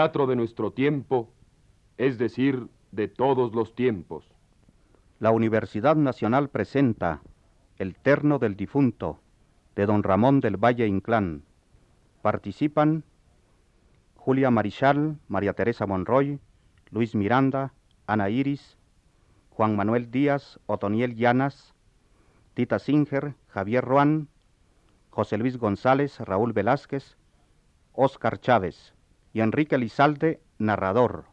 teatro de nuestro tiempo, es decir, de todos los tiempos. La Universidad Nacional presenta El Terno del Difunto, de don Ramón del Valle Inclán. Participan Julia Marichal, María Teresa Monroy, Luis Miranda, Ana Iris, Juan Manuel Díaz, Otoniel Llanas, Tita Singer, Javier Ruán, José Luis González, Raúl Velázquez, Óscar Chávez y Enrique Lizalde, narrador.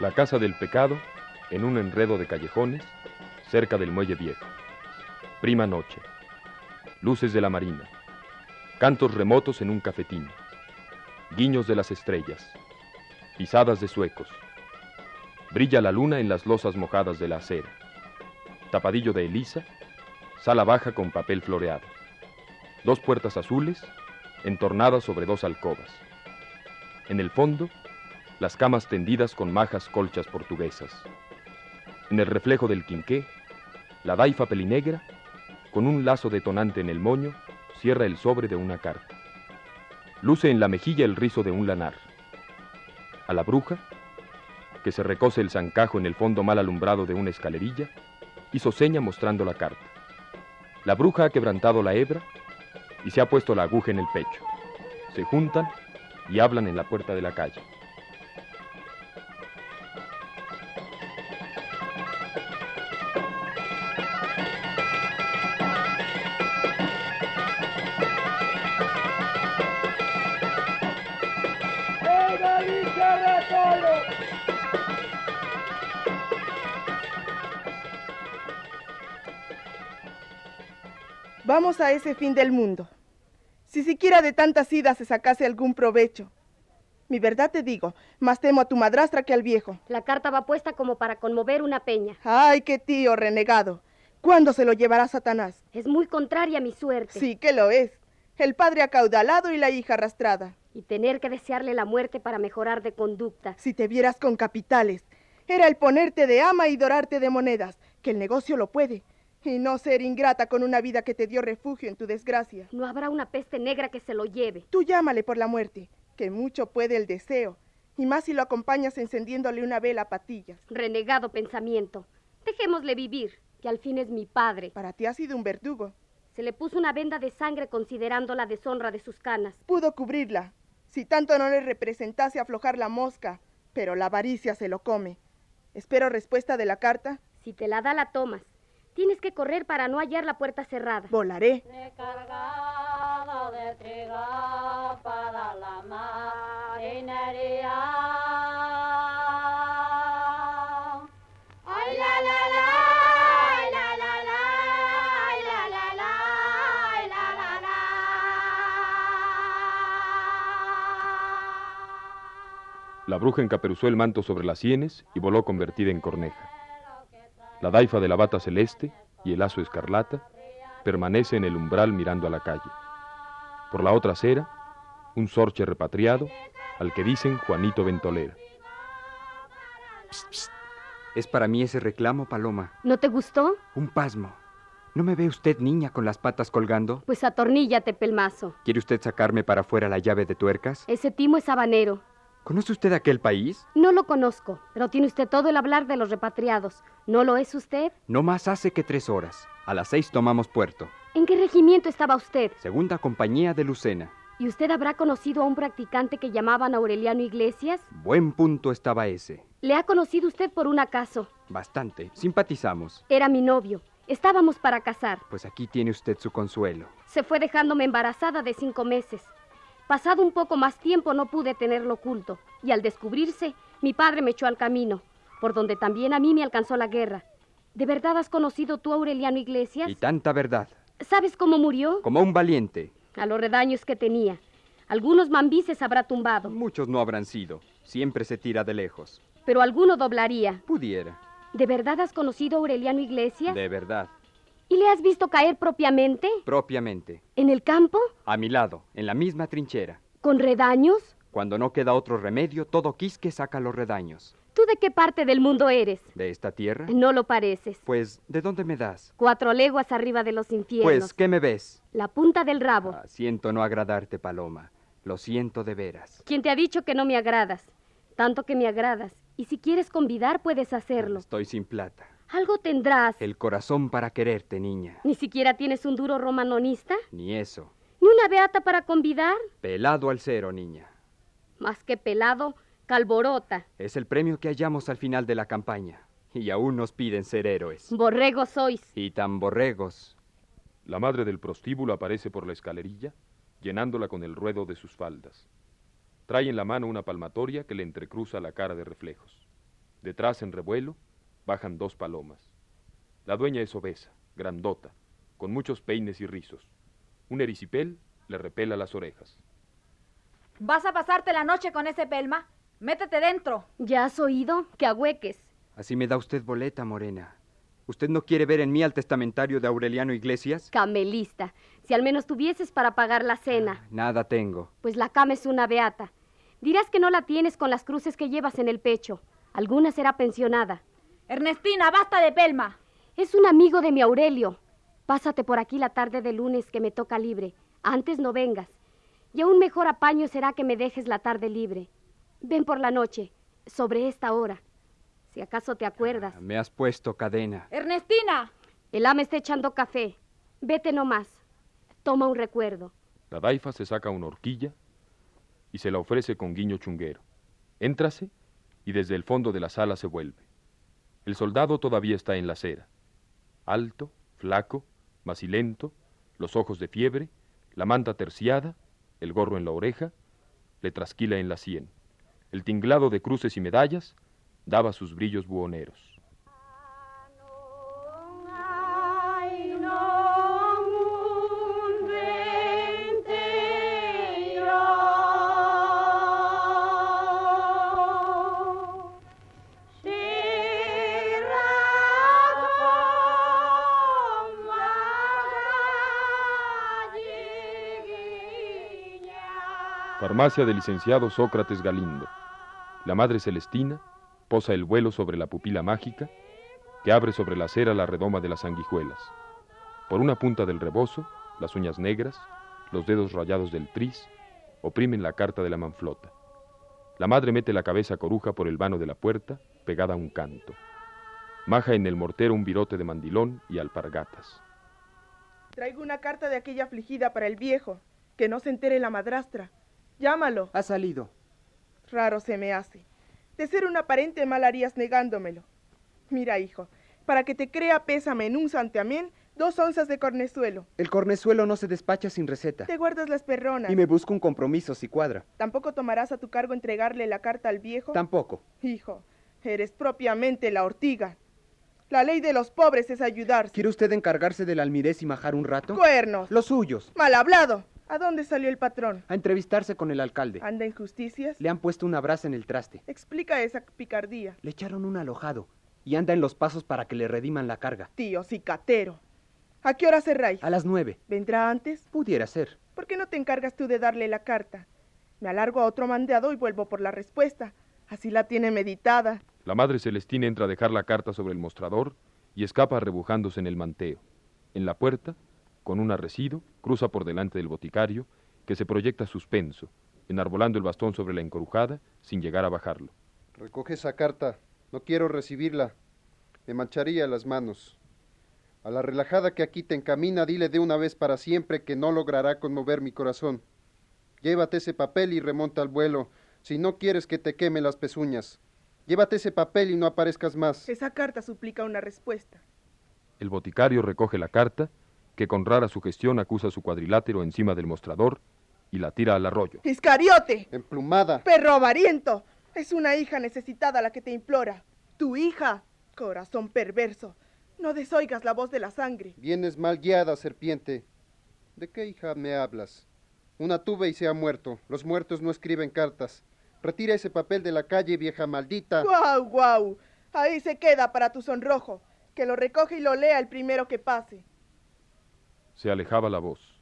La casa del pecado, en un enredo de callejones, cerca del muelle viejo. Prima noche. Luces de la marina. Cantos remotos en un cafetín. Guiños de las estrellas. Pisadas de suecos. Brilla la luna en las losas mojadas de la acera. Tapadillo de Elisa. Sala baja con papel floreado. Dos puertas azules, entornadas sobre dos alcobas. En el fondo, las camas tendidas con majas colchas portuguesas. En el reflejo del quinqué, la daifa pelinegra, con un lazo detonante en el moño, cierra el sobre de una carta. Luce en la mejilla el rizo de un lanar. A la bruja, que se recose el zancajo en el fondo mal alumbrado de una escalerilla, hizo seña mostrando la carta. La bruja ha quebrantado la hebra y se ha puesto la aguja en el pecho. Se juntan y hablan en la puerta de la calle. Vamos a ese fin del mundo. Si siquiera de tantas idas se sacase algún provecho. Mi verdad te digo, más temo a tu madrastra que al viejo. La carta va puesta como para conmover una peña. Ay, qué tío renegado. ¿Cuándo se lo llevará Satanás? Es muy contraria a mi suerte. Sí que lo es. El padre acaudalado y la hija arrastrada. Y tener que desearle la muerte para mejorar de conducta. Si te vieras con capitales. Era el ponerte de ama y dorarte de monedas, que el negocio lo puede. Y no ser ingrata con una vida que te dio refugio en tu desgracia. No habrá una peste negra que se lo lleve. Tú llámale por la muerte, que mucho puede el deseo. Y más si lo acompañas encendiéndole una vela a patillas. Renegado pensamiento. Dejémosle vivir, que al fin es mi padre. Para ti ha sido un verdugo. Se le puso una venda de sangre considerando la deshonra de sus canas. Pudo cubrirla, si tanto no le representase aflojar la mosca, pero la avaricia se lo come. Espero respuesta de la carta. Si te la da, la tomas. Tienes que correr para no hallar la puerta cerrada. Volaré. Recargado de trigo para la marinería. Ay, la, la, la, ay, la, la, la, ay, la, la, la, ay, la, la, la. La bruja encaperuzó el manto sobre las sienes y voló convertida en corneja. La daifa de la bata celeste y el lazo escarlata permanece en el umbral mirando a la calle. Por la otra acera, un sorche repatriado al que dicen Juanito Ventolera. Psst, psst. Es para mí ese reclamo, Paloma. ¿No te gustó? Un pasmo. ¿No me ve usted niña con las patas colgando? Pues atorníllate, pelmazo. ¿Quiere usted sacarme para afuera la llave de tuercas? Ese timo es habanero. ¿Conoce usted aquel país? No lo conozco, pero tiene usted todo el hablar de los repatriados. ¿No lo es usted? No más hace que tres horas. A las seis tomamos puerto. ¿En qué regimiento estaba usted? Segunda compañía de Lucena. ¿Y usted habrá conocido a un practicante que llamaban Aureliano Iglesias? Buen punto estaba ese. ¿Le ha conocido usted por un acaso? Bastante. Simpatizamos. Era mi novio. Estábamos para casar. Pues aquí tiene usted su consuelo. Se fue dejándome embarazada de cinco meses. Pasado un poco más tiempo no pude tenerlo oculto, y al descubrirse, mi padre me echó al camino, por donde también a mí me alcanzó la guerra. ¿De verdad has conocido tú a Aureliano Iglesias? Y tanta verdad. ¿Sabes cómo murió? Como un valiente. A los redaños que tenía. Algunos mambises habrá tumbado, Muchos no habrán sido. Siempre se tira de lejos. pero alguno doblaría. Pudiera. ¿De verdad has conocido a Aureliano Iglesias? De verdad, ¿Y le has visto caer propiamente? propiamente. ¿En el campo? A mi lado, en la misma trinchera. ¿Con redaños? Cuando no queda otro remedio, todo quisque saca los redaños. ¿Tú de qué parte del mundo eres? ¿De esta tierra? No lo pareces. Pues, ¿de dónde me das? Cuatro leguas arriba de los infiernos. Pues, ¿qué me ves? La punta del rabo. Ah, siento no agradarte, Paloma. Lo siento de veras. ¿Quién te ha dicho que no me agradas? Tanto que me agradas. Y si quieres convidar, puedes hacerlo. Estoy sin plata. Algo tendrás. El corazón para quererte, niña. ¿Ni siquiera tienes un duro romanonista? Ni eso. ¿Ni una beata para convidar? Pelado al cero, niña. Más que pelado, calborota. Es el premio que hallamos al final de la campaña. Y aún nos piden ser héroes. Borregos sois. Y tan borregos. La madre del prostíbulo aparece por la escalerilla, llenándola con el ruedo de sus faldas. Trae en la mano una palmatoria que le entrecruza la cara de reflejos. Detrás, en revuelo, bajan dos palomas. La dueña es obesa, grandota, con muchos peines y rizos. Un ericipel le repela las orejas. ¿Vas a pasarte la noche con ese pelma? Métete dentro. ¿Ya has oído? Que ahueques. Así me da usted boleta, Morena. ¿Usted no quiere ver en mí al testamentario de Aureliano Iglesias? Camelista. Si al menos tuvieses para pagar la cena. Nada tengo. Pues la cama es una beata. Dirás que no la tienes con las cruces que llevas en el pecho. Alguna será pensionada. Ernestina, basta de pelma. Es un amigo de mi Aurelio. Pásate por aquí la tarde de lunes que me toca libre. Antes no vengas. Y aún mejor apaño será que me dejes la tarde libre. Ven por la noche, sobre esta hora. Si acaso te acuerdas. Me has puesto cadena. Ernestina. El ama está echando café. Vete nomás. Toma un recuerdo. La daifa se saca una horquilla y se la ofrece con guiño chunguero. Éntrase y desde el fondo de la sala se vuelve. El soldado todavía está en la acera. Alto, flaco, macilento, los ojos de fiebre, la manta terciada, el gorro en la oreja, le trasquila en la sien. El tinglado de cruces y medallas daba sus brillos buhoneros. Farmacia del licenciado Sócrates Galindo. La madre Celestina posa el vuelo sobre la pupila mágica que abre sobre la acera la redoma de las sanguijuelas. Por una punta del rebozo, las uñas negras, los dedos rayados del tris, oprimen la carta de la manflota. La madre mete la cabeza coruja por el vano de la puerta, pegada a un canto. Maja en el mortero un virote de mandilón y alpargatas. Traigo una carta de aquella afligida para el viejo. Que no se entere la madrastra. Llámalo. Ha salido. Raro se me hace. De ser un aparente mal harías negándomelo. Mira, hijo, para que te crea pésame en un santiamén, dos onzas de cornezuelo. El cornezuelo no se despacha sin receta. Te guardas las perronas. Y me busco un compromiso si cuadra. ¿Tampoco tomarás a tu cargo entregarle la carta al viejo? Tampoco. Hijo, eres propiamente la ortiga. La ley de los pobres es ayudarse. ¿Quiere usted encargarse del almirez y majar un rato? Cuernos. Los suyos. Mal hablado. ¿A dónde salió el patrón? A entrevistarse con el alcalde. ¿Anda en justicias? Le han puesto una brasa en el traste. Explica esa picardía. Le echaron un alojado. Y anda en los pasos para que le rediman la carga. Tío cicatero. ¿A qué hora cerráis? A las nueve. ¿Vendrá antes? Pudiera ser. ¿Por qué no te encargas tú de darle la carta? Me alargo a otro mandado y vuelvo por la respuesta. Así la tiene meditada. La madre Celestina entra a dejar la carta sobre el mostrador y escapa rebujándose en el manteo. En la puerta, con un arrecido, cruza por delante del boticario, que se proyecta suspenso, enarbolando el bastón sobre la encorujada sin llegar a bajarlo. Recoge esa carta. No quiero recibirla. Me mancharía las manos. A la relajada que aquí te encamina, dile de una vez para siempre que no logrará conmover mi corazón. Llévate ese papel y remonta al vuelo, si no quieres que te queme las pezuñas. Llévate ese papel y no aparezcas más. Esa carta suplica una respuesta. El boticario recoge la carta, que con rara sugestión acusa su cuadrilátero encima del mostrador y la tira al arroyo. ¡Iscariote! Emplumada. ¡Perro avariento! Es una hija necesitada la que te implora. Tu hija, corazón perverso. No desoigas la voz de la sangre. Vienes mal guiada, serpiente. ¿De qué hija me hablas? Una tuve y se ha muerto. Los muertos no escriben cartas. Retira ese papel de la calle, vieja maldita. ¡Guau, guau! Ahí se queda para tu sonrojo, que lo recoge y lo lea el primero que pase. Se alejaba la voz.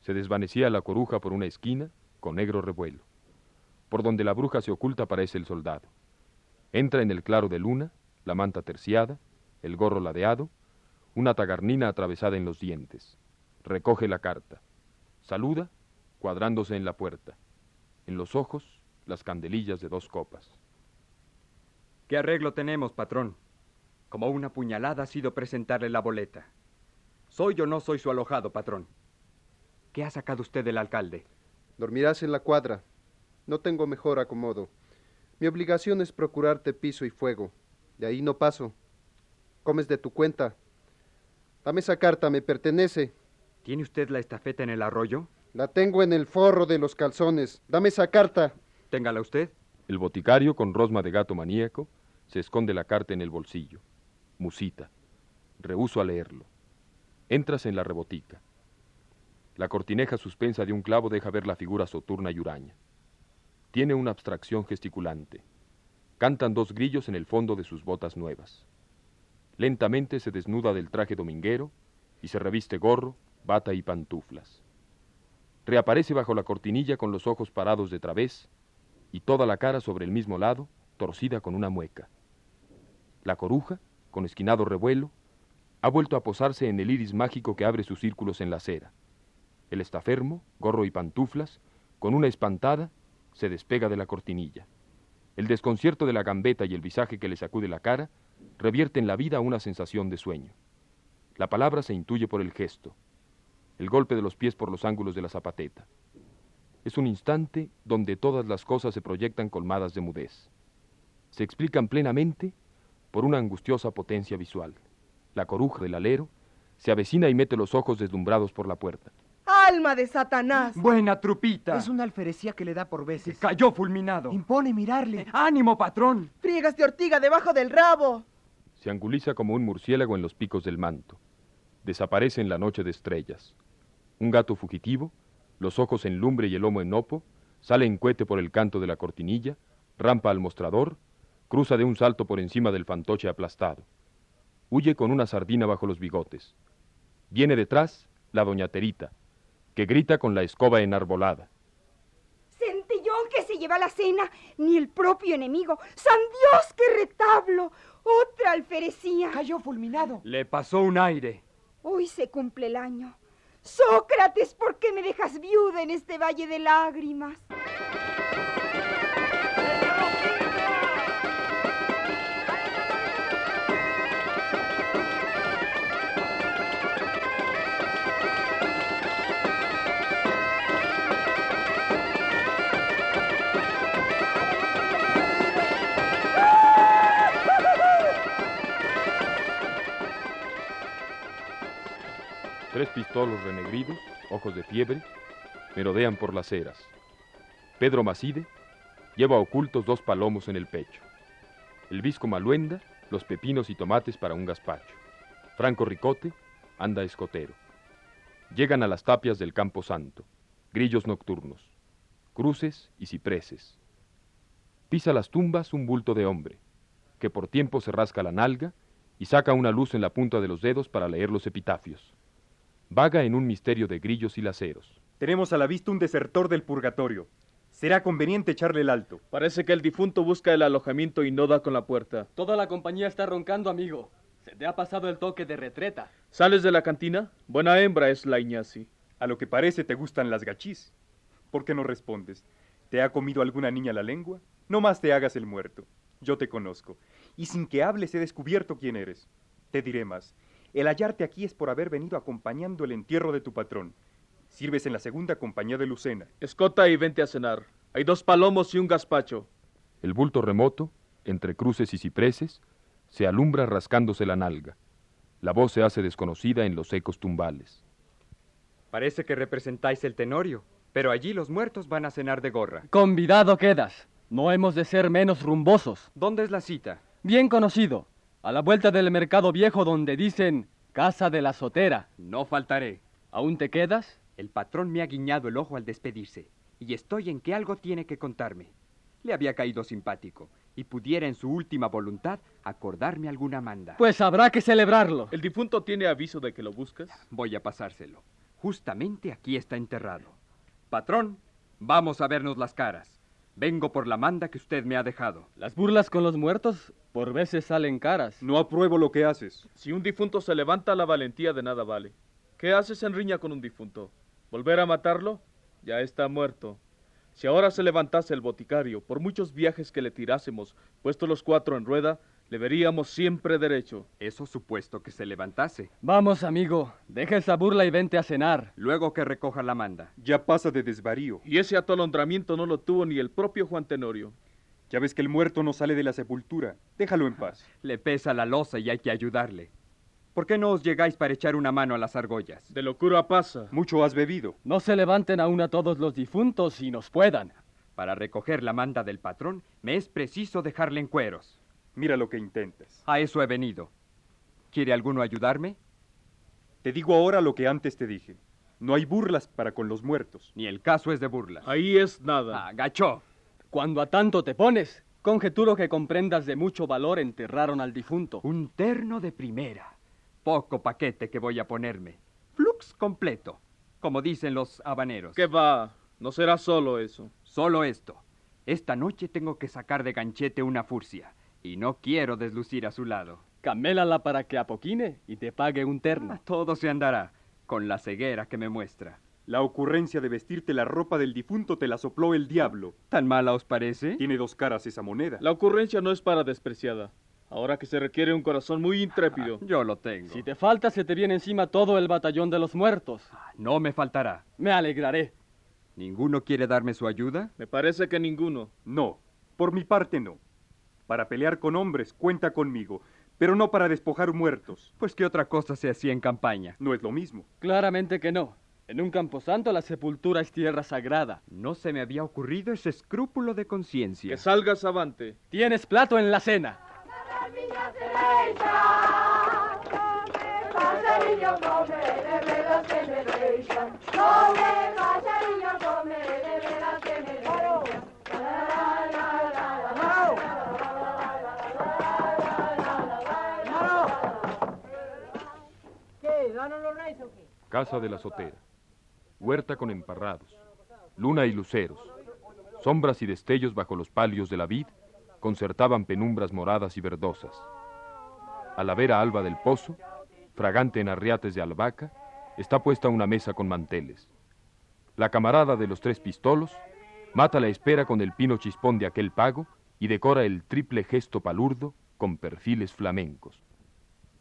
Se desvanecía la coruja por una esquina con negro revuelo. Por donde la bruja se oculta aparece el soldado. Entra en el claro de luna, la manta terciada, el gorro ladeado, una tagarnina atravesada en los dientes. Recoge la carta. Saluda, cuadrándose en la puerta. En los ojos, las candelillas de dos copas. ¿Qué arreglo tenemos, patrón? Como una puñalada ha sido presentarle la boleta. ¿Soy o no soy su alojado, patrón? ¿Qué ha sacado usted del alcalde? Dormirás en la cuadra. No tengo mejor acomodo. Mi obligación es procurarte piso y fuego. De ahí no paso. Comes de tu cuenta. Dame esa carta, me pertenece. ¿Tiene usted la estafeta en el arroyo? La tengo en el forro de los calzones. Dame esa carta. Téngala usted. El boticario, con rosma de gato maníaco, se esconde la carta en el bolsillo. Musita. Rehuso a leerlo. Entras en la rebotica. La cortineja suspensa de un clavo deja ver la figura soturna y huraña. Tiene una abstracción gesticulante. Cantan dos grillos en el fondo de sus botas nuevas. Lentamente se desnuda del traje dominguero y se reviste gorro, bata y pantuflas. Reaparece bajo la cortinilla con los ojos parados de través y toda la cara sobre el mismo lado, torcida con una mueca. La coruja, con esquinado revuelo, ha vuelto a posarse en el iris mágico que abre sus círculos en la acera. El estafermo, gorro y pantuflas, con una espantada, se despega de la cortinilla. El desconcierto de la gambeta y el visaje que le sacude la cara revierten la vida una sensación de sueño. La palabra se intuye por el gesto, el golpe de los pies por los ángulos de la zapateta. Es un instante donde todas las cosas se proyectan colmadas de mudez. Se explican plenamente por una angustiosa potencia visual. La coruja del alero se avecina y mete los ojos deslumbrados por la puerta. ¡Alma de Satanás! Buena trupita. Es una alferecía que le da por veces. Cayó fulminado. Impone mirarle. ¡Ánimo, patrón! ¡Friegas de ortiga debajo del rabo! Se anguliza como un murciélago en los picos del manto. Desaparece en la noche de estrellas. Un gato fugitivo, los ojos en lumbre y el lomo en hopo, sale en cohete por el canto de la cortinilla, rampa al mostrador, cruza de un salto por encima del fantoche aplastado. Huye con una sardina bajo los bigotes. Viene detrás la doña Terita, que grita con la escoba enarbolada. Centellón que se lleva la cena, ni el propio enemigo. ¡San Dios, qué retablo! Otra alferecía. Cayó fulminado. Le pasó un aire. Hoy se cumple el año. Sócrates, ¿por qué me dejas viuda en este valle de lágrimas? Tres pistolos renegridos, ojos de fiebre, merodean por las eras. Pedro Macide lleva ocultos dos palomos en el pecho. El visco maluenda, los pepinos y tomates para un gazpacho. Franco Ricote anda escotero. Llegan a las tapias del Campo Santo, grillos nocturnos, cruces y cipreses. Pisa las tumbas un bulto de hombre, que por tiempo se rasca la nalga y saca una luz en la punta de los dedos para leer los epitafios. Vaga en un misterio de grillos y laceros. Tenemos a la vista un desertor del purgatorio. Será conveniente echarle el alto. Parece que el difunto busca el alojamiento y no da con la puerta. Toda la compañía está roncando, amigo. Se te ha pasado el toque de retreta. ¿Sales de la cantina? Buena hembra es la Iñasi. A lo que parece te gustan las gachís. ¿Por qué no respondes? ¿Te ha comido alguna niña la lengua? No más te hagas el muerto. Yo te conozco. Y sin que hables he descubierto quién eres. Te diré más. El hallarte aquí es por haber venido acompañando el entierro de tu patrón. Sirves en la segunda compañía de Lucena. Escota y vente a cenar. Hay dos palomos y un gazpacho. El bulto remoto, entre cruces y cipreses, se alumbra rascándose la nalga. La voz se hace desconocida en los ecos tumbales. Parece que representáis el tenorio, pero allí los muertos van a cenar de gorra. Convidado quedas. No hemos de ser menos rumbosos. ¿Dónde es la cita? Bien conocido. A la vuelta del mercado viejo donde dicen Casa de la Sotera. No faltaré. ¿Aún te quedas? El patrón me ha guiñado el ojo al despedirse, y estoy en que algo tiene que contarme. le había caído simpático y pudiera en su última voluntad acordarme alguna manda. Pues habrá que celebrarlo. ¿El difunto tiene aviso de que lo buscas? Voy a pasárselo. Justamente aquí está enterrado. Patrón, vamos a vernos las caras. Vengo por la manda que usted me ha dejado. Las burlas con los muertos por veces salen caras. No apruebo lo que haces. Si un difunto se levanta, la valentía de nada vale. ¿Qué haces en riña con un difunto? ¿Volver a matarlo? Ya está muerto. Si ahora se levantase el boticario, por muchos viajes que le tirásemos, puestos los cuatro en rueda, le veríamos siempre derecho. Eso supuesto que se levantase. Vamos, amigo, deja esa burla y vente a cenar. Luego que recoja la manda. Ya pasa de desvarío. Y ese atolondramiento no lo tuvo ni el propio Juan Tenorio. Ya ves que el muerto no sale de la sepultura. Déjalo en paz. Le pesa la losa y hay que ayudarle. ¿Por qué no os llegáis para echar una mano a las argollas? De locura pasa. Mucho has bebido. No se levanten aún a todos los difuntos y nos puedan. Para recoger la manda del patrón, me es preciso dejarle en cueros. Mira lo que intentas. A eso he venido. ¿Quiere alguno ayudarme? Te digo ahora lo que antes te dije. No hay burlas para con los muertos. Ni el caso es de burlas. Ahí es nada. Agachó. Cuando a tanto te pones, conjeturo que comprendas de mucho valor enterraron al difunto. Un terno de primera. Poco paquete que voy a ponerme. Flux completo, como dicen los habaneros. ¿Qué va? No será solo eso. Solo esto. Esta noche tengo que sacar de ganchete una furcia. Y no quiero deslucir a su lado. Camélala para que apoquine y te pague un terno. Ah, todo se andará, con la ceguera que me muestra. La ocurrencia de vestirte la ropa del difunto te la sopló el diablo. ¿Tan mala os parece? Tiene dos caras esa moneda. La ocurrencia no es para despreciada. Ahora que se requiere un corazón muy intrépido. Ah, yo lo tengo. Si te falta, se te viene encima todo el batallón de los muertos. Ah, no me faltará. Me alegraré. ¿Ninguno quiere darme su ayuda? Me parece que ninguno. No, por mi parte no. Para pelear con hombres, cuenta conmigo, pero no para despojar muertos. Pues qué otra cosa se hacía en campaña. No es lo mismo. Claramente que no. En un camposanto la sepultura es tierra sagrada. No se me había ocurrido ese escrúpulo de conciencia. Que salgas avante. Tienes plato en la cena. Casa de la Sotera. Huerta con emparrados. Luna y luceros. Sombras y destellos bajo los palios de la vid concertaban penumbras moradas y verdosas. A la vera alba del pozo, fragante en arriates de albahaca, está puesta una mesa con manteles. La camarada de los tres pistolos mata la espera con el pino chispón de aquel pago y decora el triple gesto palurdo con perfiles flamencos.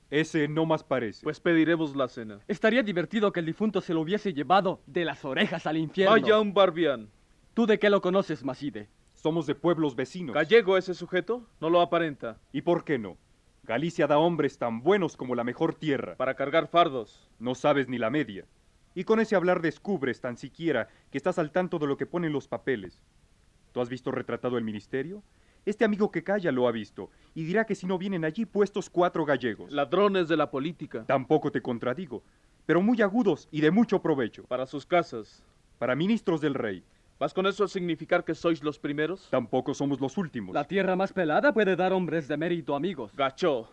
Ese no más parece. Pues pediremos la cena. Estaría divertido que el difunto se lo hubiese llevado de las orejas al infierno. Vaya un barbián. ¿Tú de qué lo conoces, Maside? Somos de pueblos vecinos. ¿Gallego ese sujeto? No lo aparenta. ¿Y por qué no? Galicia da hombres tan buenos como la mejor tierra. Para cargar fardos. No sabes ni la media. Y con ese hablar descubres tan siquiera que estás al tanto de lo que ponen los papeles. ¿Tú has visto retratado el ministerio? Este amigo que calla lo ha visto y dirá que si no vienen allí puestos cuatro gallegos. Ladrones de la política. Tampoco te contradigo, pero muy agudos y de mucho provecho. Para sus casas. Para ministros del rey. ¿Vas con eso a significar que sois los primeros? Tampoco somos los últimos. La tierra más pelada puede dar hombres de mérito, amigos. Gacho,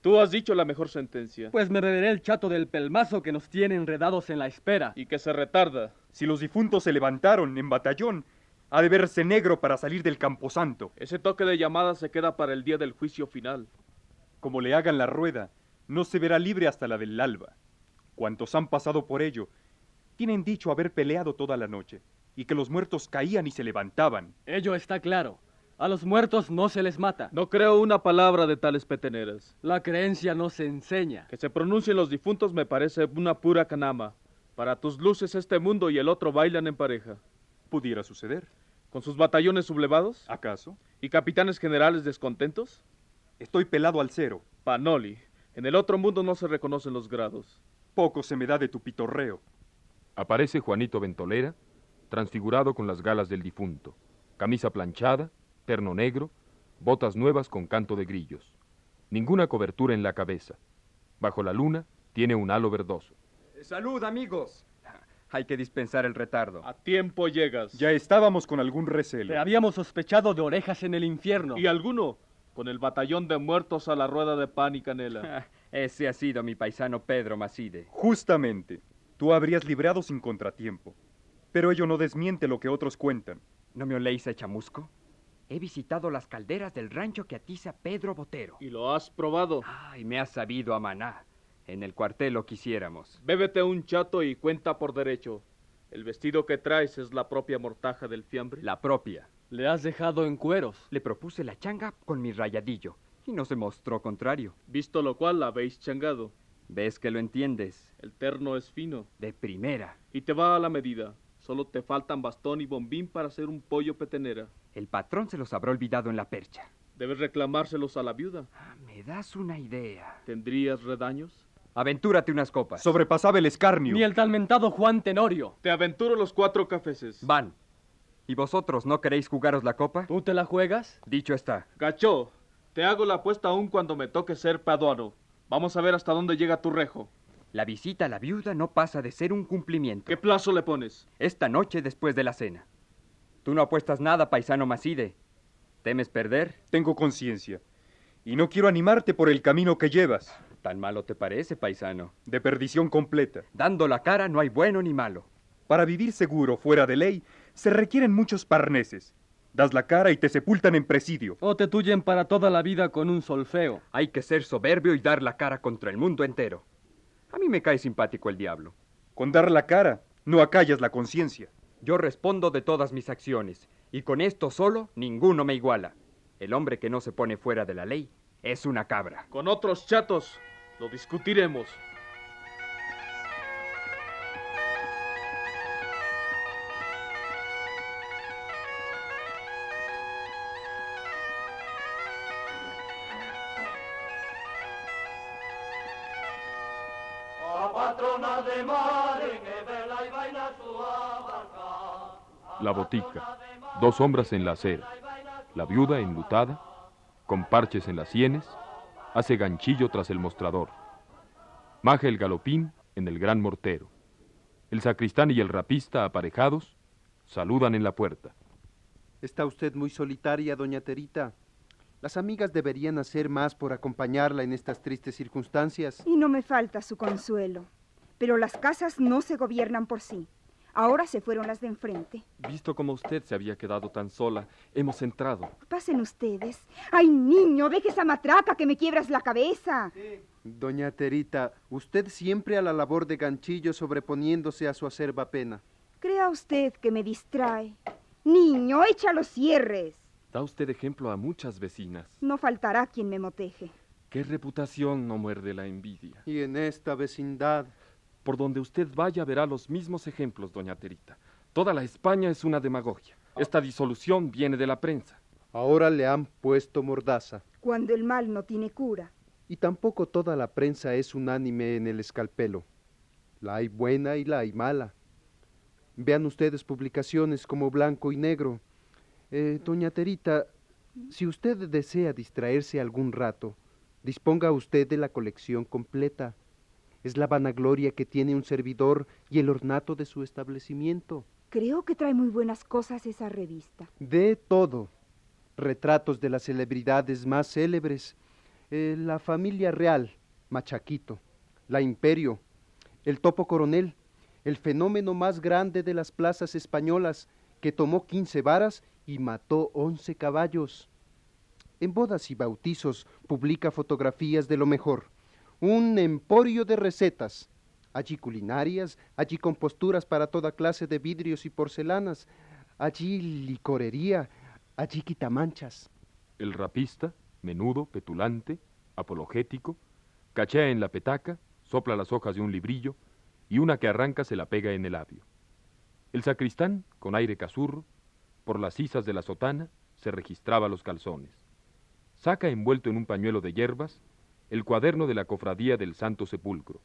tú has dicho la mejor sentencia. Pues me beberé el chato del pelmazo que nos tiene enredados en la espera. Y que se retarda. Si los difuntos se levantaron en batallón, ha de verse negro para salir del camposanto. Ese toque de llamada se queda para el día del juicio final. Como le hagan la rueda, no se verá libre hasta la del alba. Cuantos han pasado por ello, tienen dicho haber peleado toda la noche, y que los muertos caían y se levantaban. Ello está claro. A los muertos no se les mata. No creo una palabra de tales peteneras. La creencia no se enseña. Que se pronuncien los difuntos me parece una pura canama. Para tus luces este mundo y el otro bailan en pareja. Pudiera suceder. ¿Con sus batallones sublevados? ¿Acaso? ¿Y capitanes generales descontentos? Estoy pelado al cero. Panoli, en el otro mundo no se reconocen los grados. Poco se me da de tu pitorreo. Aparece Juanito Ventolera, transfigurado con las galas del difunto, camisa planchada, terno negro, botas nuevas con canto de grillos. Ninguna cobertura en la cabeza. Bajo la luna tiene un halo verdoso. Salud, amigos. Hay que dispensar el retardo. A tiempo llegas. Ya estábamos con algún recelo. Te habíamos sospechado de orejas en el infierno. ¿Y alguno? Con el batallón de muertos a la rueda de pan y canela. Ese ha sido mi paisano Pedro Macide. Justamente. Tú habrías librado sin contratiempo. Pero ello no desmiente lo que otros cuentan. ¿No me oléis a chamusco? He visitado las calderas del rancho que atiza Pedro Botero. ¿Y lo has probado? Ay, me ha sabido a maná. En el cuartel lo quisiéramos. Bébete un chato y cuenta por derecho. ¿El vestido que traes es la propia mortaja del fiambre? La propia. Le has dejado en cueros. Le propuse la changa con mi rayadillo y no se mostró contrario. Visto lo cual, la habéis changado. ¿Ves que lo entiendes? El terno es fino. De primera. Y te va a la medida. Solo te faltan bastón y bombín para hacer un pollo petenera. El patrón se los habrá olvidado en la percha. Debes reclamárselos a la viuda. Ah, me das una idea. ¿Tendrías redaños? Aventúrate unas copas. Sobrepasaba el escarnio. Ni el talmentado Juan Tenorio. Te aventuro los cuatro cafeses. Van. ¿Y vosotros no queréis jugaros la copa? ¿Tú te la juegas? Dicho está. Gacho, te hago la apuesta aún cuando me toque ser paduano. Vamos a ver hasta dónde llega tu rejo. La visita a la viuda no pasa de ser un cumplimiento. ¿Qué plazo le pones? Esta noche después de la cena. Tú no apuestas nada, paisano Macide. ¿Temes perder? Tengo conciencia. Y no quiero animarte por el camino que llevas. ¿Tan malo te parece, paisano? De perdición completa. Dando la cara no hay bueno ni malo. Para vivir seguro fuera de ley se requieren muchos parneses. Das la cara y te sepultan en presidio. O te tuyen para toda la vida con un solfeo. Hay que ser soberbio y dar la cara contra el mundo entero. A mí me cae simpático el diablo. Con dar la cara no acallas la conciencia. Yo respondo de todas mis acciones, y con esto solo ninguno me iguala. El hombre que no se pone fuera de la ley es una cabra. Con otros chatos lo discutiremos. La botica, dos sombras en la acera, la viuda enlutada, con parches en las sienes, hace ganchillo tras el mostrador. Maja el galopín en el gran mortero. El sacristán y el rapista, aparejados, saludan en la puerta. Está usted muy solitaria, doña Terita. Las amigas deberían hacer más por acompañarla en estas tristes circunstancias. Y no me falta su consuelo. Pero las casas no se gobiernan por sí. Ahora se fueron las de enfrente. Visto como usted se había quedado tan sola, hemos entrado. Pasen ustedes. ¡Ay, niño! Deje esa matraca que me quiebras la cabeza. Doña Terita, usted siempre a la labor de ganchillo sobreponiéndose a su acerba pena. Crea usted que me distrae. Niño, echa los cierres. Da usted ejemplo a muchas vecinas. No faltará quien me moteje. ¿Qué reputación no muerde la envidia? Y en esta vecindad. Por donde usted vaya verá los mismos ejemplos, doña Terita. Toda la España es una demagogia. Esta disolución viene de la prensa. Ahora le han puesto mordaza. Cuando el mal no tiene cura. Y tampoco toda la prensa es unánime en el escalpelo. La hay buena y la hay mala. Vean ustedes publicaciones como Blanco y Negro. Eh, doña Terita, si usted desea distraerse algún rato, disponga usted de la colección completa. Es la vanagloria que tiene un servidor y el ornato de su establecimiento. Creo que trae muy buenas cosas esa revista. De todo. Retratos de las celebridades más célebres. Eh, la familia real, Machaquito. La Imperio. El Topo Coronel. El fenómeno más grande de las plazas españolas, que tomó quince varas y mató once caballos. En bodas y bautizos publica fotografías de lo mejor un emporio de recetas, allí culinarias, allí composturas para toda clase de vidrios y porcelanas, allí licorería, allí quitamanchas. El rapista, menudo, petulante, apologético, cachea en la petaca, sopla las hojas de un librillo y una que arranca se la pega en el labio. El sacristán, con aire casurro, por las sisas de la sotana, se registraba los calzones. Saca envuelto en un pañuelo de hierbas el cuaderno de la cofradía del Santo Sepulcro.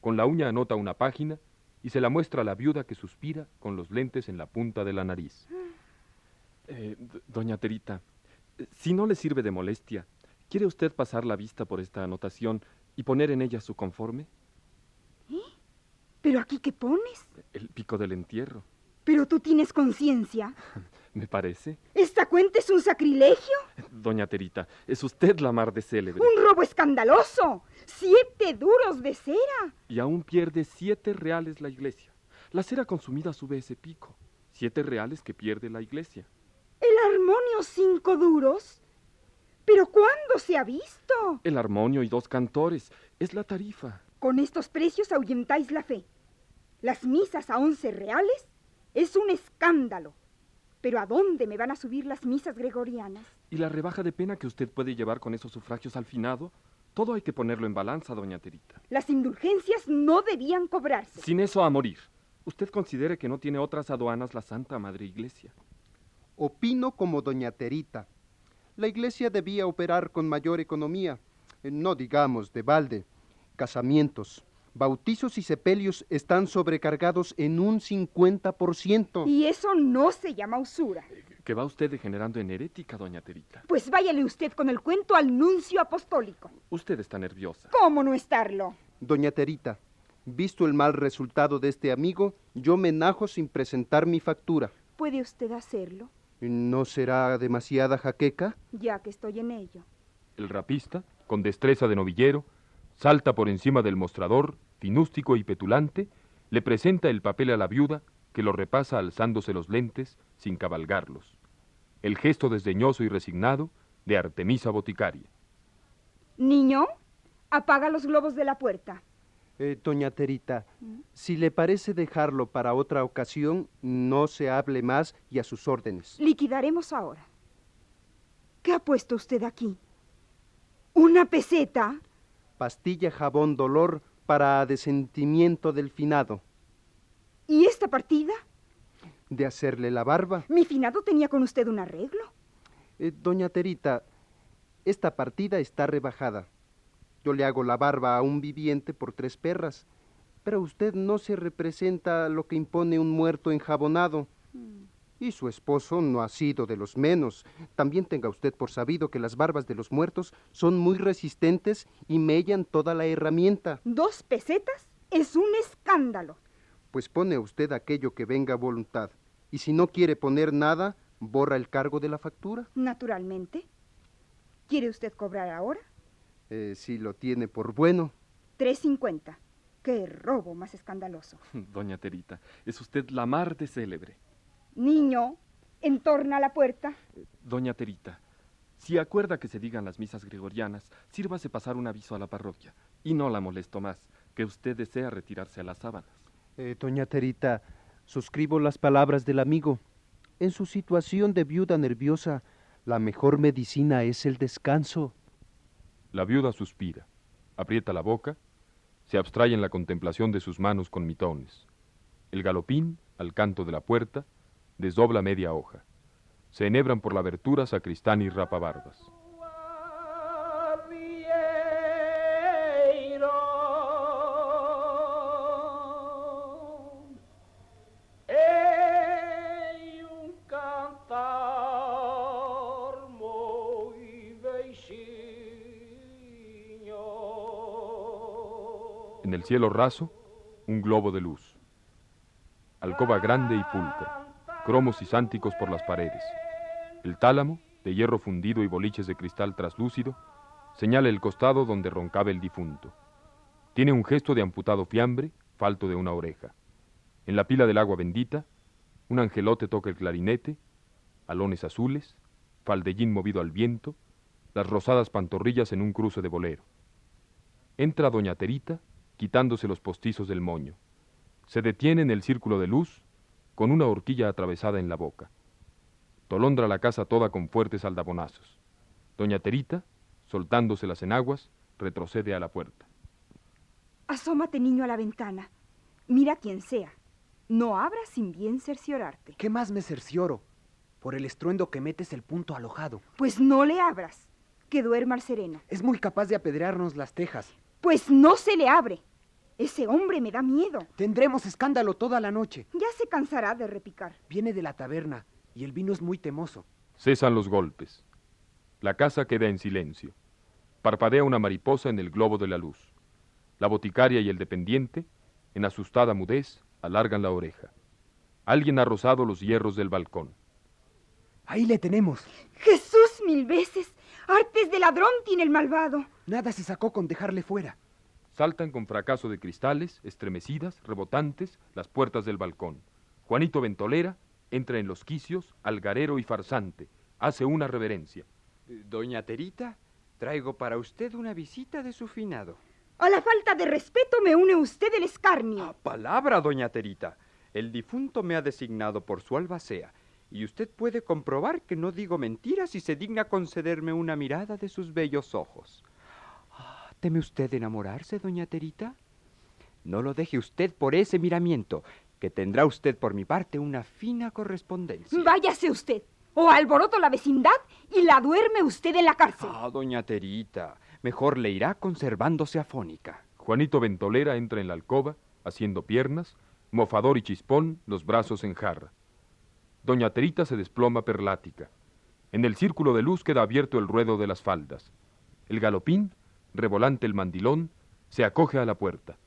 Con la uña anota una página y se la muestra a la viuda que suspira con los lentes en la punta de la nariz. Eh, doña Terita, si no le sirve de molestia, ¿quiere usted pasar la vista por esta anotación y poner en ella su conforme? ¿Eh? ¿Pero aquí qué pones? El pico del entierro. ¿Pero tú tienes conciencia? ¿Me parece? ¿Esta cuenta es un sacrilegio? Doña Terita, es usted la mar de célebre. ¡Un robo escandaloso! ¡Siete duros de cera! Y aún pierde siete reales la iglesia. La cera consumida sube ese pico. Siete reales que pierde la iglesia. ¿El armonio cinco duros? ¿Pero cuándo se ha visto? El armonio y dos cantores. Es la tarifa. Con estos precios ahuyentáis la fe. Las misas a once reales es un escándalo. Pero ¿a dónde me van a subir las misas gregorianas? ¿Y la rebaja de pena que usted puede llevar con esos sufragios al finado? Todo hay que ponerlo en balanza, doña Terita. Las indulgencias no debían cobrarse. Sin eso a morir. Usted considere que no tiene otras aduanas la Santa Madre Iglesia. Opino como doña Terita. La iglesia debía operar con mayor economía, eh, no digamos de balde. Casamientos, bautizos y sepelios están sobrecargados en un 50%. Y eso no se llama usura. Que va usted degenerando en herética, doña Terita. Pues váyale usted con el cuento al nuncio apostólico. Usted está nerviosa. ¿Cómo no estarlo? Doña Terita, visto el mal resultado de este amigo, yo me najo sin presentar mi factura. ¿Puede usted hacerlo? ¿No será demasiada jaqueca? Ya que estoy en ello. El rapista, con destreza de novillero, salta por encima del mostrador, finústico y petulante, le presenta el papel a la viuda, que lo repasa alzándose los lentes sin cabalgarlos. El gesto desdeñoso y resignado de Artemisa Boticaria. Niño, apaga los globos de la puerta. Eh, doña Terita, si le parece dejarlo para otra ocasión, no se hable más y a sus órdenes. Liquidaremos ahora. ¿Qué ha puesto usted aquí? ¿Una peseta? Pastilla jabón dolor para desentimiento del finado. ¿Y esta partida? De hacerle la barba. Mi finado tenía con usted un arreglo. Eh, doña Terita, esta partida está rebajada. Yo le hago la barba a un viviente por tres perras, pero usted no se representa lo que impone un muerto enjabonado. Y su esposo no ha sido de los menos. También tenga usted por sabido que las barbas de los muertos son muy resistentes y mellan toda la herramienta. ¿Dos pesetas? Es un escándalo. Pues pone usted aquello que venga a voluntad. Y si no quiere poner nada, borra el cargo de la factura. Naturalmente. ¿Quiere usted cobrar ahora? Eh, si lo tiene por bueno. Tres cincuenta. ¡Qué robo más escandaloso! Doña Terita, es usted la mar de célebre. Niño, entorna la puerta. Doña Terita, si acuerda que se digan las misas gregorianas, sírvase pasar un aviso a la parroquia. Y no la molesto más, que usted desea retirarse a las sábanas. Eh, doña Terita, suscribo las palabras del amigo. En su situación de viuda nerviosa, la mejor medicina es el descanso. La viuda suspira, aprieta la boca, se abstrae en la contemplación de sus manos con mitones. El galopín, al canto de la puerta, desdobla media hoja. Se enhebran por la abertura sacristán y rapabarbas. En el cielo raso, un globo de luz. Alcoba grande y pulcra, cromos y sánticos por las paredes. El tálamo, de hierro fundido y boliches de cristal traslúcido, señala el costado donde roncaba el difunto. Tiene un gesto de amputado fiambre, falto de una oreja. En la pila del agua bendita, un angelote toca el clarinete, alones azules, faldellín movido al viento, las rosadas pantorrillas en un cruce de bolero. Entra doña Terita, quitándose los postizos del moño. Se detiene en el círculo de luz, con una horquilla atravesada en la boca. Tolondra la casa toda con fuertes aldabonazos. Doña Terita, soltándose las enaguas, retrocede a la puerta. Asómate, niño, a la ventana. Mira quien sea. No abras sin bien cerciorarte. ¿Qué más me cercioro? Por el estruendo que metes el punto alojado. Pues no le abras. Que duerma al sereno. Es muy capaz de apedrearnos las tejas. Pues no se le abre. Ese hombre me da miedo. Tendremos escándalo toda la noche. Ya se cansará de repicar. Viene de la taberna y el vino es muy temoso. Cesan los golpes. La casa queda en silencio. Parpadea una mariposa en el globo de la luz. La boticaria y el dependiente en asustada mudez, alargan la oreja. Alguien ha rozado los hierros del balcón. Ahí le tenemos. Jesús mil veces. Artes de ladrón tiene el malvado. Nada se sacó con dejarle fuera. Saltan con fracaso de cristales, estremecidas, rebotantes, las puertas del balcón. Juanito Ventolera entra en los quicios, algarero y farsante. Hace una reverencia. Doña Terita, traigo para usted una visita de su finado. A la falta de respeto me une usted el escarnio. A palabra, doña Terita. El difunto me ha designado por su albacea y usted puede comprobar que no digo mentiras si se digna concederme una mirada de sus bellos ojos. ¿Teme usted enamorarse, doña Terita? No lo deje usted por ese miramiento, que tendrá usted por mi parte una fina correspondencia. Váyase usted, o alboroto la vecindad y la duerme usted en la cárcel. Ah, doña Terita, mejor le irá conservándose afónica. Juanito Ventolera entra en la alcoba, haciendo piernas, mofador y chispón, los brazos en jarra. Doña Terita se desploma perlática. En el círculo de luz queda abierto el ruedo de las faldas. El galopín, revolante el mandilón, se acoge a la puerta.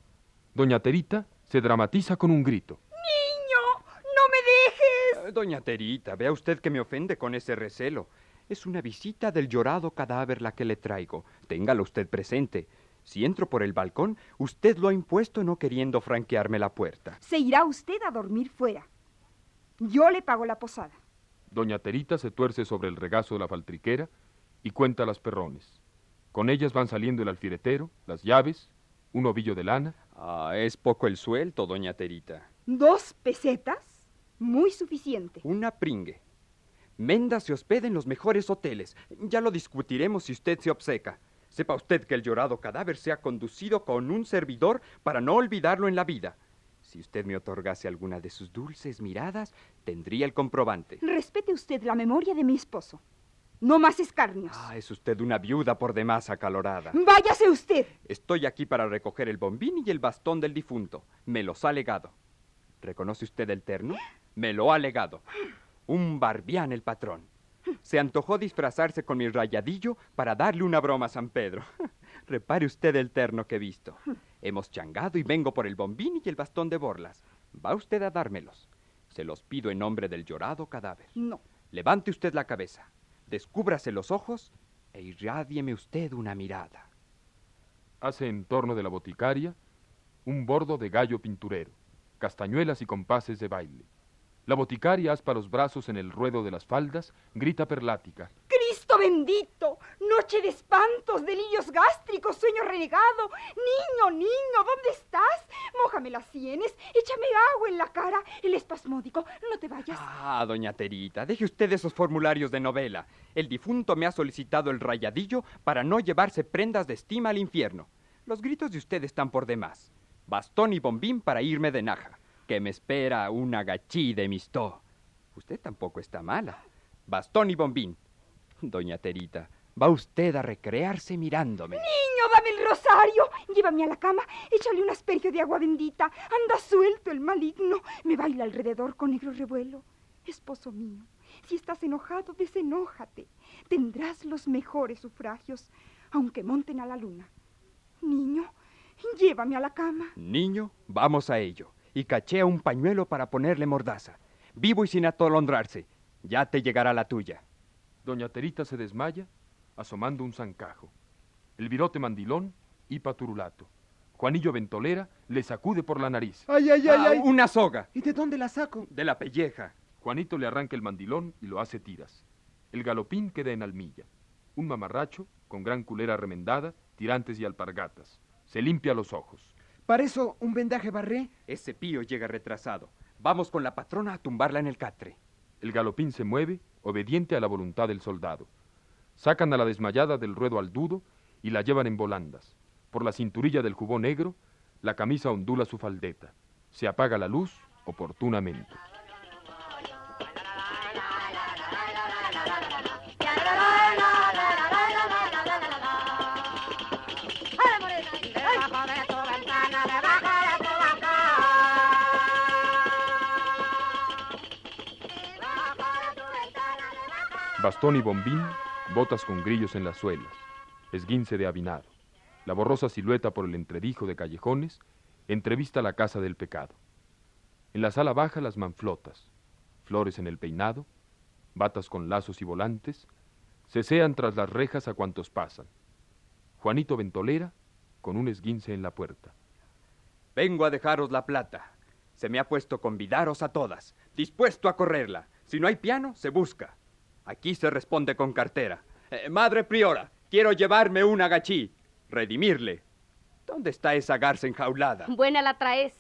Doña Terita se dramatiza con un grito. ¡Niño! ¡No me dejes! Doña Terita, vea usted que me ofende con ese recelo. Es una visita del llorado cadáver la que le traigo. Téngalo usted presente. Si entro por el balcón, usted lo ha impuesto no queriendo franquearme la puerta. Se irá usted a dormir fuera. Yo le pago la posada. Doña Terita se tuerce sobre el regazo de la faltriquera y cuenta las perrones. Con ellas van saliendo el alfiretero, las llaves, un ovillo de lana. Ah, es poco el suelto, doña Terita. ¿Dos pesetas? Muy suficiente. Una pringue. Menda se hospeda en los mejores hoteles. Ya lo discutiremos si usted se obceca. Sepa usted que el llorado cadáver se ha conducido con un servidor para no olvidarlo en la vida. Si usted me otorgase alguna de sus dulces miradas, tendría el comprobante. Respete usted la memoria de mi esposo. No más escarnios. Ah, es usted una viuda por demás acalorada. Váyase usted. Estoy aquí para recoger el bombín y el bastón del difunto. Me los ha legado. ¿Reconoce usted el terno? Me lo ha legado. Un barbián el patrón. Se antojó disfrazarse con mi rayadillo para darle una broma a San Pedro. Repare usted el terno que he visto. Hemos changado y vengo por el bombín y el bastón de borlas. Va usted a dármelos. Se los pido en nombre del llorado cadáver. No. Levante usted la cabeza, descúbrase los ojos e irradieme usted una mirada. Hace en torno de la boticaria un bordo de gallo pinturero, castañuelas y compases de baile. La boticaria aspa los brazos en el ruedo de las faldas, grita perlática. ¡Cristo bendito! Noche de espantos, delirios gástricos, sueño renegado. Niño, niño, ¿dónde estás? Mójame las sienes, échame agua en la cara. El espasmódico, no te vayas. Ah, doña Terita, deje usted esos formularios de novela. El difunto me ha solicitado el rayadillo para no llevarse prendas de estima al infierno. Los gritos de usted están por demás. Bastón y bombín para irme de naja que me espera una gachí de mistó. Usted tampoco está mala. Bastón y bombín. Doña Terita, va usted a recrearse mirándome. Niño, dame el rosario. Llévame a la cama, échale un aspergio de agua bendita. Anda suelto el maligno. Me baila alrededor con negro revuelo. Esposo mío, si estás enojado, desenójate. Tendrás los mejores sufragios, aunque monten a la luna. Niño, llévame a la cama. Niño, vamos a ello y cachea un pañuelo para ponerle mordaza. Vivo y sin atolondrarse. Ya te llegará la tuya. Doña Terita se desmaya, asomando un zancajo. El virote mandilón y paturulato. Juanillo Ventolera le sacude por la nariz. ¡Ay, ay, ay, ay! Ah, ¡Una soga! ¿Y de dónde la saco? De la pelleja. Juanito le arranca el mandilón y lo hace tiras. El galopín queda en almilla. Un mamarracho, con gran culera remendada, tirantes y alpargatas. Se limpia los ojos. ¿Para eso un vendaje barré? Ese pío llega retrasado. Vamos con la patrona a tumbarla en el catre. El galopín se mueve, obediente a la voluntad del soldado. Sacan a la desmayada del ruedo al dudo y la llevan en volandas. Por la cinturilla del jubón negro, la camisa ondula su faldeta. Se apaga la luz oportunamente. Bastón y bombín, botas con grillos en las suelas, esguince de avinado, la borrosa silueta por el entredijo de callejones entrevista la casa del pecado. En la sala baja las manflotas, flores en el peinado, batas con lazos y volantes, cesean tras las rejas a cuantos pasan. Juanito Ventolera con un esguince en la puerta. Vengo a dejaros la plata. Se me ha puesto convidaros a todas, dispuesto a correrla. Si no hay piano, se busca. Aquí se responde con cartera. Eh, madre priora, quiero llevarme un agachí. Redimirle. ¿Dónde está esa garza enjaulada? Buena la traes.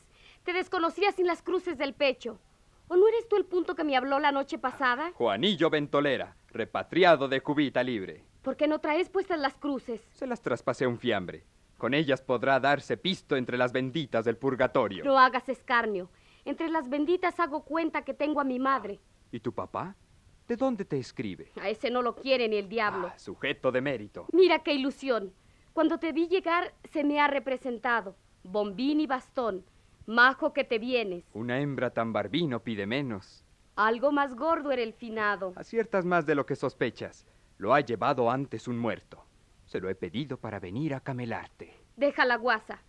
Te desconocía sin las cruces del pecho. ¿O no eres tú el punto que me habló la noche pasada? Juanillo Ventolera, repatriado de Cubita Libre. ¿Por qué no traes puestas las cruces? Se las traspasé a un fiambre. Con ellas podrá darse pisto entre las benditas del purgatorio. No hagas escarnio. Entre las benditas hago cuenta que tengo a mi madre. ¿Y tu papá? ¿De dónde te escribe? A ese no lo quiere ni el diablo. Ah, sujeto de mérito. Mira qué ilusión. Cuando te vi llegar se me ha representado. Bombín y bastón. Majo que te vienes. Una hembra tan barbino pide menos. Algo más gordo era el finado. Aciertas más de lo que sospechas. Lo ha llevado antes un muerto. Se lo he pedido para venir a camelarte. Deja la guasa.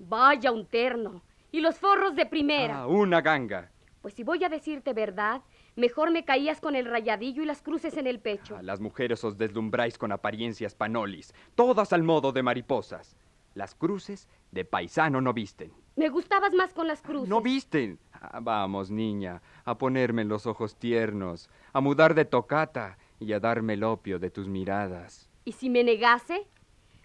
Vaya un terno. Y los forros de primera. Ah, una ganga. Pues si voy a decirte verdad, mejor me caías con el rayadillo y las cruces en el pecho. Ah, las mujeres os deslumbráis con apariencias panolis, todas al modo de mariposas. Las cruces de paisano no visten. Me gustabas más con las cruces. No visten. Ah, vamos, niña, a ponerme los ojos tiernos, a mudar de tocata y a darme el opio de tus miradas. ¿Y si me negase?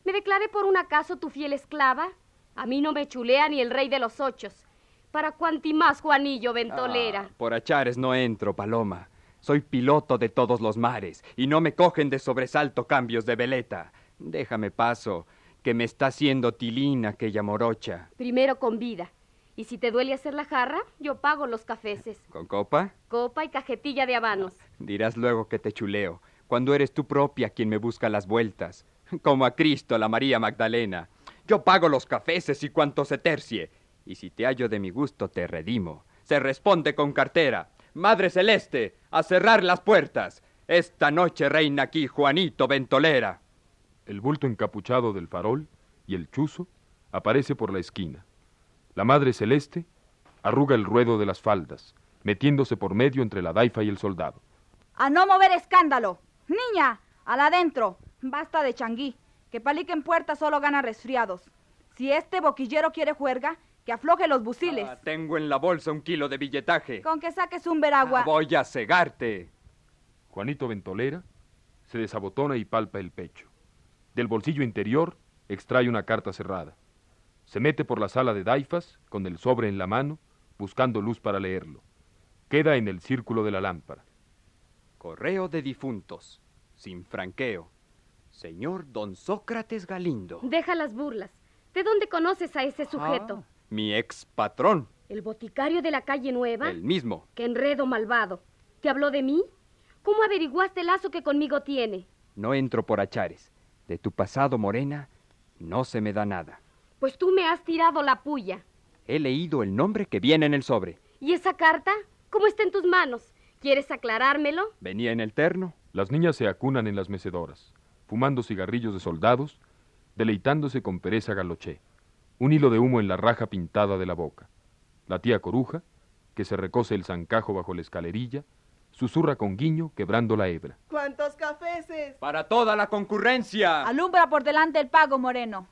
¿Me declaré por un acaso tu fiel esclava? A mí no me chulea ni el rey de los ochos. Para cuanti más Juanillo Ventolera. Ah, por achares no entro, Paloma. Soy piloto de todos los mares y no me cogen de sobresalto cambios de veleta. Déjame paso, que me está haciendo tilín aquella morocha. Primero con vida. Y si te duele hacer la jarra, yo pago los cafeces. ¿Con copa? Copa y cajetilla de habanos. Dirás luego que te chuleo cuando eres tú propia quien me busca las vueltas, como a Cristo, la María Magdalena. Yo pago los cafeces y cuanto se tercie, y si te hallo de mi gusto te redimo. Se responde con cartera. Madre Celeste, a cerrar las puertas. Esta noche reina aquí Juanito Ventolera. El bulto encapuchado del farol y el chuzo aparece por la esquina. La Madre Celeste arruga el ruedo de las faldas, metiéndose por medio entre la daifa y el soldado. A no mover escándalo. Niña, al adentro. Basta de changuí. Que palique en puerta solo gana resfriados. Si este boquillero quiere juerga, que afloje los busiles. Ah, tengo en la bolsa un kilo de billetaje. Con que saques un veragua. Ah, voy a cegarte. Juanito Ventolera se desabotona y palpa el pecho. Del bolsillo interior extrae una carta cerrada. Se mete por la sala de daifas con el sobre en la mano, buscando luz para leerlo. Queda en el círculo de la lámpara. Correo de difuntos, sin franqueo. Señor don Sócrates Galindo. Deja las burlas. ¿De dónde conoces a ese sujeto? Ah, mi ex patrón. ¿El boticario de la calle Nueva? El mismo. ¡Qué enredo malvado! ¿Te habló de mí? ¿Cómo averiguaste el lazo que conmigo tiene? No entro por achares. De tu pasado, Morena, no se me da nada. Pues tú me has tirado la puya. He leído el nombre que viene en el sobre. ¿Y esa carta? ¿Cómo está en tus manos? ¿Quieres aclarármelo? Venía en el terno. Las niñas se acunan en las mecedoras, fumando cigarrillos de soldados, deleitándose con pereza galoché, un hilo de humo en la raja pintada de la boca. La tía Coruja, que se recose el zancajo bajo la escalerilla, susurra con guiño quebrando la hebra. ¿Cuántos cafeces? Para toda la concurrencia. Alumbra por delante el pago, Moreno.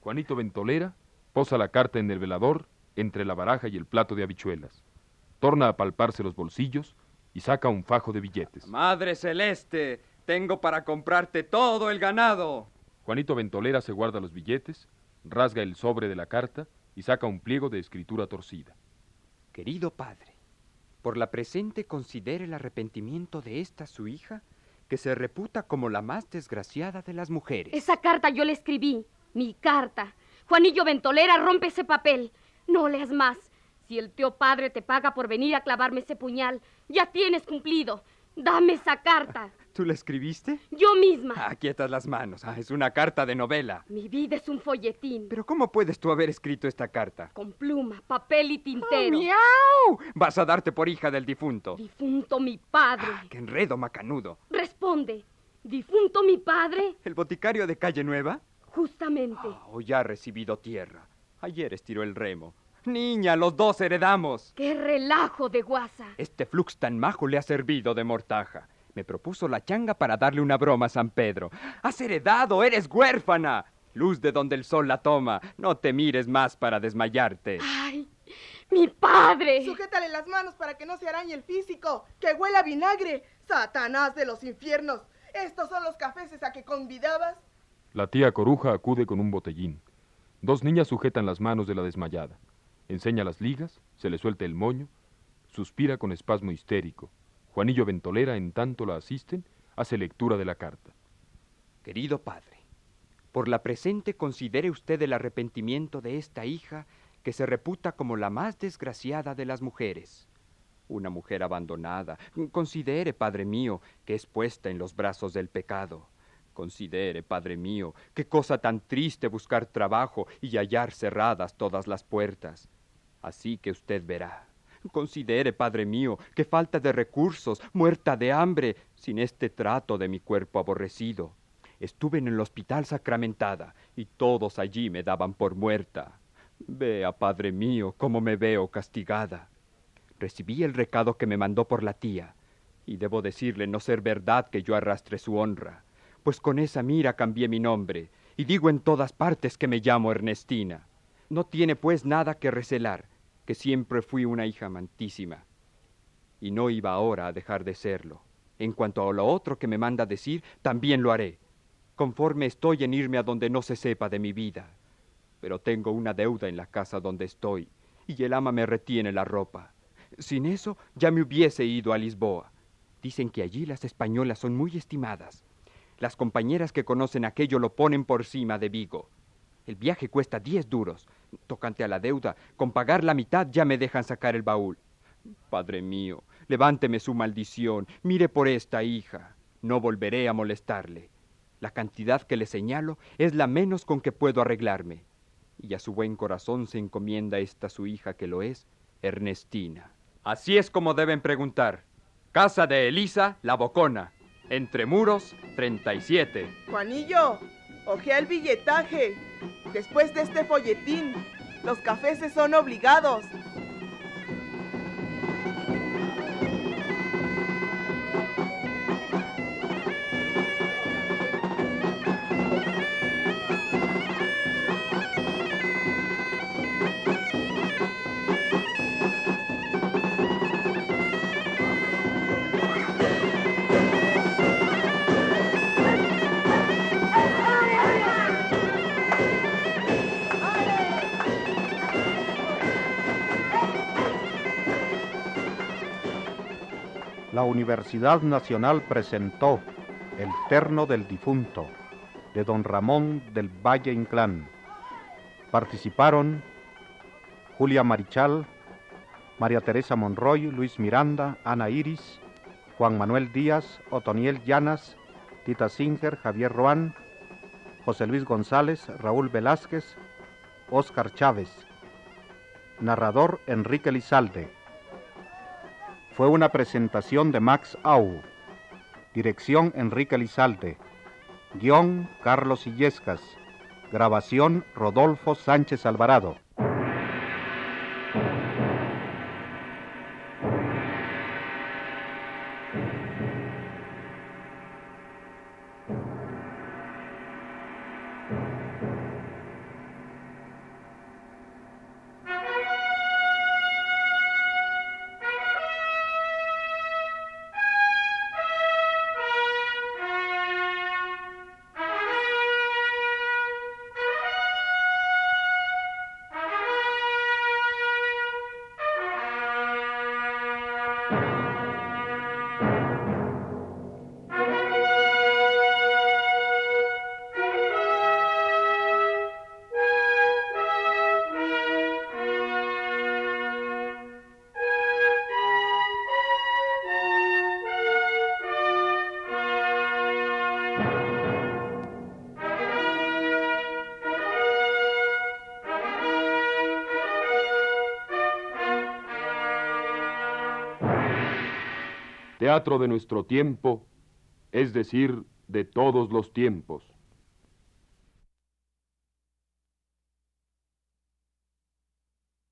Juanito Ventolera posa la carta en el velador entre la baraja y el plato de habichuelas. Torna a palparse los bolsillos y saca un fajo de billetes. Madre Celeste, tengo para comprarte todo el ganado. Juanito Ventolera se guarda los billetes, rasga el sobre de la carta y saca un pliego de escritura torcida. Querido padre, por la presente considere el arrepentimiento de esta su hija, que se reputa como la más desgraciada de las mujeres. Esa carta yo le escribí, mi carta. Juanillo Ventolera, rompe ese papel. No leas más. Si el tío padre te paga por venir a clavarme ese puñal, ya tienes cumplido. Dame esa carta. ¿Tú la escribiste? Yo misma. Ah, quietas las manos. Ah, es una carta de novela. Mi vida es un folletín. Pero ¿cómo puedes tú haber escrito esta carta? Con pluma, papel y tintero. ¡Oh, ¡Miau! Vas a darte por hija del difunto. Difunto mi padre. Ah, ¡Qué enredo macanudo! Responde. ¿Difunto mi padre? ¿El boticario de Calle Nueva? Justamente. Oh, ya ha recibido tierra. Ayer estiró el remo. Niña, los dos heredamos. ¡Qué relajo de guasa! Este flux tan majo le ha servido de mortaja. Me propuso la changa para darle una broma a San Pedro. ¡Has heredado! ¡Eres huérfana! Luz de donde el sol la toma. No te mires más para desmayarte. ¡Ay! ¡Mi padre! Sujétale las manos para que no se arañe el físico, que huela a vinagre. Satanás de los infiernos. ¿Estos son los cafeses a que convidabas? La tía Coruja acude con un botellín. Dos niñas sujetan las manos de la desmayada. Enseña las ligas, se le suelta el moño, suspira con espasmo histérico. Juanillo Ventolera, en tanto la asisten, hace lectura de la carta. Querido padre, por la presente considere usted el arrepentimiento de esta hija que se reputa como la más desgraciada de las mujeres. Una mujer abandonada. Considere, padre mío, que es puesta en los brazos del pecado. Considere, Padre mío, qué cosa tan triste buscar trabajo y hallar cerradas todas las puertas. Así que usted verá. Considere, Padre mío, qué falta de recursos, muerta de hambre, sin este trato de mi cuerpo aborrecido. Estuve en el hospital sacramentada y todos allí me daban por muerta. Vea, Padre mío, cómo me veo castigada. Recibí el recado que me mandó por la tía, y debo decirle no ser verdad que yo arrastre su honra pues con esa mira cambié mi nombre, y digo en todas partes que me llamo Ernestina. No tiene pues nada que recelar, que siempre fui una hija amantísima. Y no iba ahora a dejar de serlo. En cuanto a lo otro que me manda decir, también lo haré, conforme estoy en irme a donde no se sepa de mi vida. Pero tengo una deuda en la casa donde estoy, y el ama me retiene la ropa. Sin eso ya me hubiese ido a Lisboa. Dicen que allí las españolas son muy estimadas, las compañeras que conocen aquello lo ponen por cima de Vigo. El viaje cuesta diez duros. Tocante a la deuda, con pagar la mitad ya me dejan sacar el baúl. Padre mío, levánteme su maldición, mire por esta hija. No volveré a molestarle. La cantidad que le señalo es la menos con que puedo arreglarme. Y a su buen corazón se encomienda esta su hija que lo es, Ernestina. Así es como deben preguntar. Casa de Elisa, la Bocona. Entre muros, 37. Juanillo, ojea el billetaje. Después de este folletín, los cafés son obligados. Universidad Nacional presentó El terno del difunto de don Ramón del Valle Inclán. Participaron Julia Marichal, María Teresa Monroy, Luis Miranda, Ana Iris, Juan Manuel Díaz, Otoniel Llanas, Tita Singer, Javier Roán, José Luis González, Raúl Velázquez, Óscar Chávez. Narrador Enrique Lizalde fue una presentación de Max Au. Dirección Enrique Lizalde. Guión Carlos Illescas. Grabación Rodolfo Sánchez Alvarado. De nuestro tiempo, es decir, de todos los tiempos.